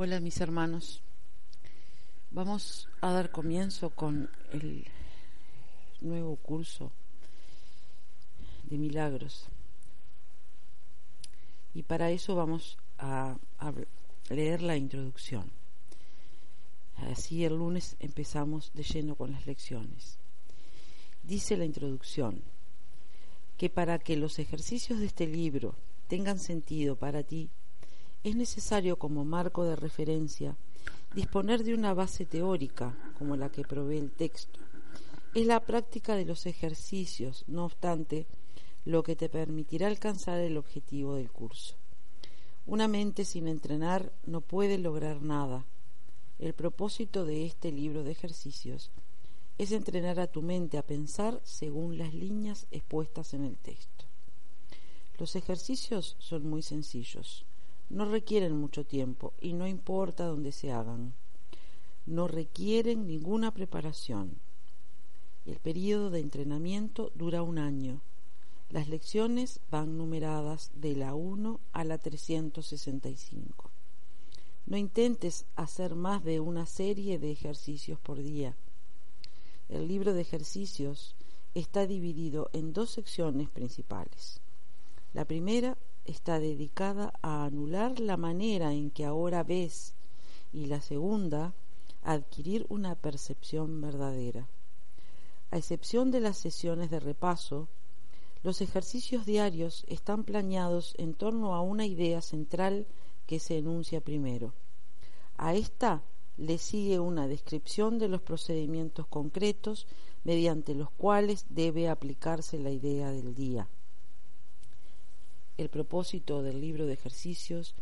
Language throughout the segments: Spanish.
Hola mis hermanos. Vamos a dar comienzo con el nuevo curso de milagros. Y para eso vamos a, leer la introducción. Así el lunes empezamos de lleno con las lecciones. Dice la introducción que para que los ejercicios de este libro tengan sentido para ti, es necesario como marco de referencia disponer de una base teórica como la que provee el texto. Es la práctica de los ejercicios, no obstante, lo que te permitirá alcanzar el objetivo del curso. Una mente sin entrenar no puede lograr nada. El propósito de este libro de ejercicios es entrenar a tu mente a pensar según las líneas expuestas en el texto. Los ejercicios son muy sencillos no requieren mucho tiempo y no importa dónde se hagan. No requieren ninguna preparación. El periodo de entrenamiento dura un año. Las lecciones van numeradas de la 1 a la 365. No intentes hacer más de una serie de ejercicios por día. El libro de ejercicios está dividido en dos secciones principales. La primera está dedicada a anular la manera en que ahora ves y la segunda a adquirir una percepción verdadera. A excepción de las sesiones de repaso, los ejercicios diarios están planeados en torno a una idea central que se enuncia primero. A esta le sigue una descripción de los procedimientos concretos mediante los cuales debe aplicarse la idea del día. El propósito del libro de ejercicios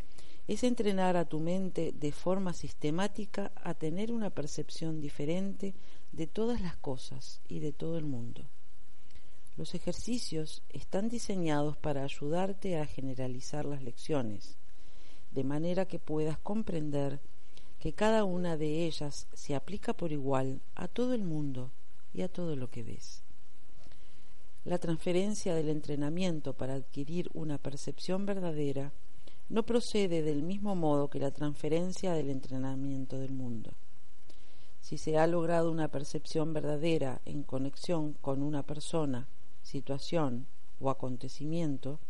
es entrenar a tu mente de forma sistemática a tener una percepción diferente de todas las cosas y de todo el mundo. Los ejercicios están diseñados para ayudarte a generalizar las lecciones, de manera que puedas comprender que cada una de ellas se aplica por igual a todo el mundo y a todo lo que ves. La transferencia del entrenamiento para adquirir una percepción verdadera no procede del mismo modo que la transferencia del entrenamiento del mundo. Si se ha logrado una percepción verdadera en conexión con una persona, situación o acontecimiento,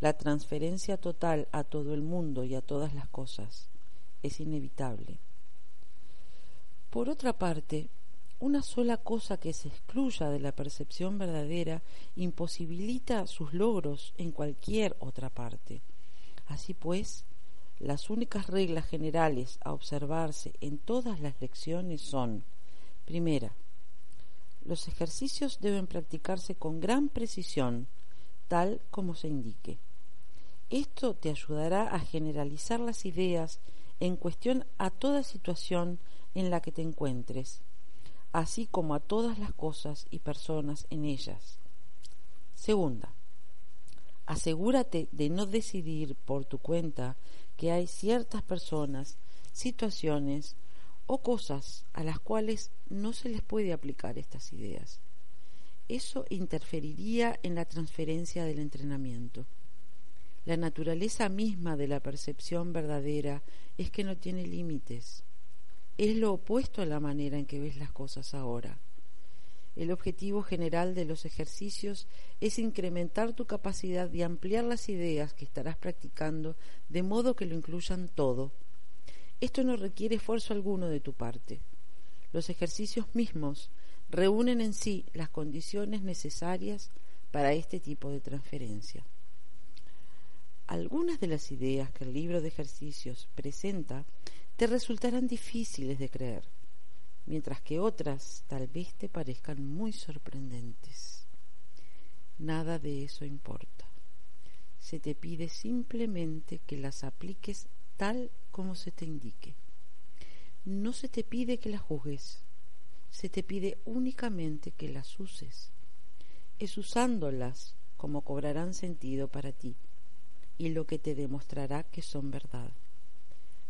la transferencia total a todo el mundo y a todas las cosas es inevitable. Por otra parte, una sola cosa que se excluya de la percepción verdadera imposibilita sus logros en cualquier otra parte. Así pues, las únicas reglas generales a observarse en todas las lecciones son, primera, los ejercicios deben practicarse con gran precisión, tal como se indique. Esto te ayudará a generalizar las ideas en cuestión a toda situación en la que te encuentres así como a todas las cosas y personas en ellas. Segunda, asegúrate de no decidir por tu cuenta que hay ciertas personas, situaciones o cosas a las cuales no se les puede aplicar estas ideas. Eso interferiría en la transferencia del entrenamiento. La naturaleza misma de la percepción verdadera es que no tiene límites es lo opuesto a la manera en que ves las cosas ahora. El objetivo general de los ejercicios es incrementar tu capacidad de ampliar las ideas que estarás practicando de modo que lo incluyan todo. Esto no requiere esfuerzo alguno de tu parte. Los ejercicios mismos reúnen en sí las condiciones necesarias para este tipo de transferencia. Algunas de las ideas que el libro de ejercicios presenta te resultarán difíciles de creer, mientras que otras tal vez te parezcan muy sorprendentes. Nada de eso importa. Se te pide simplemente que las apliques tal como se te indique. No se te pide que las juzgues, se te pide únicamente que las uses. Es usándolas como cobrarán sentido para ti y lo que te demostrará que son verdad.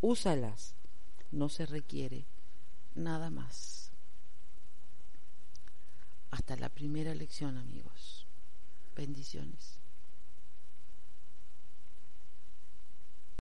úsalas. No se requiere nada más. Hasta la primera lección, amigos. Bendiciones.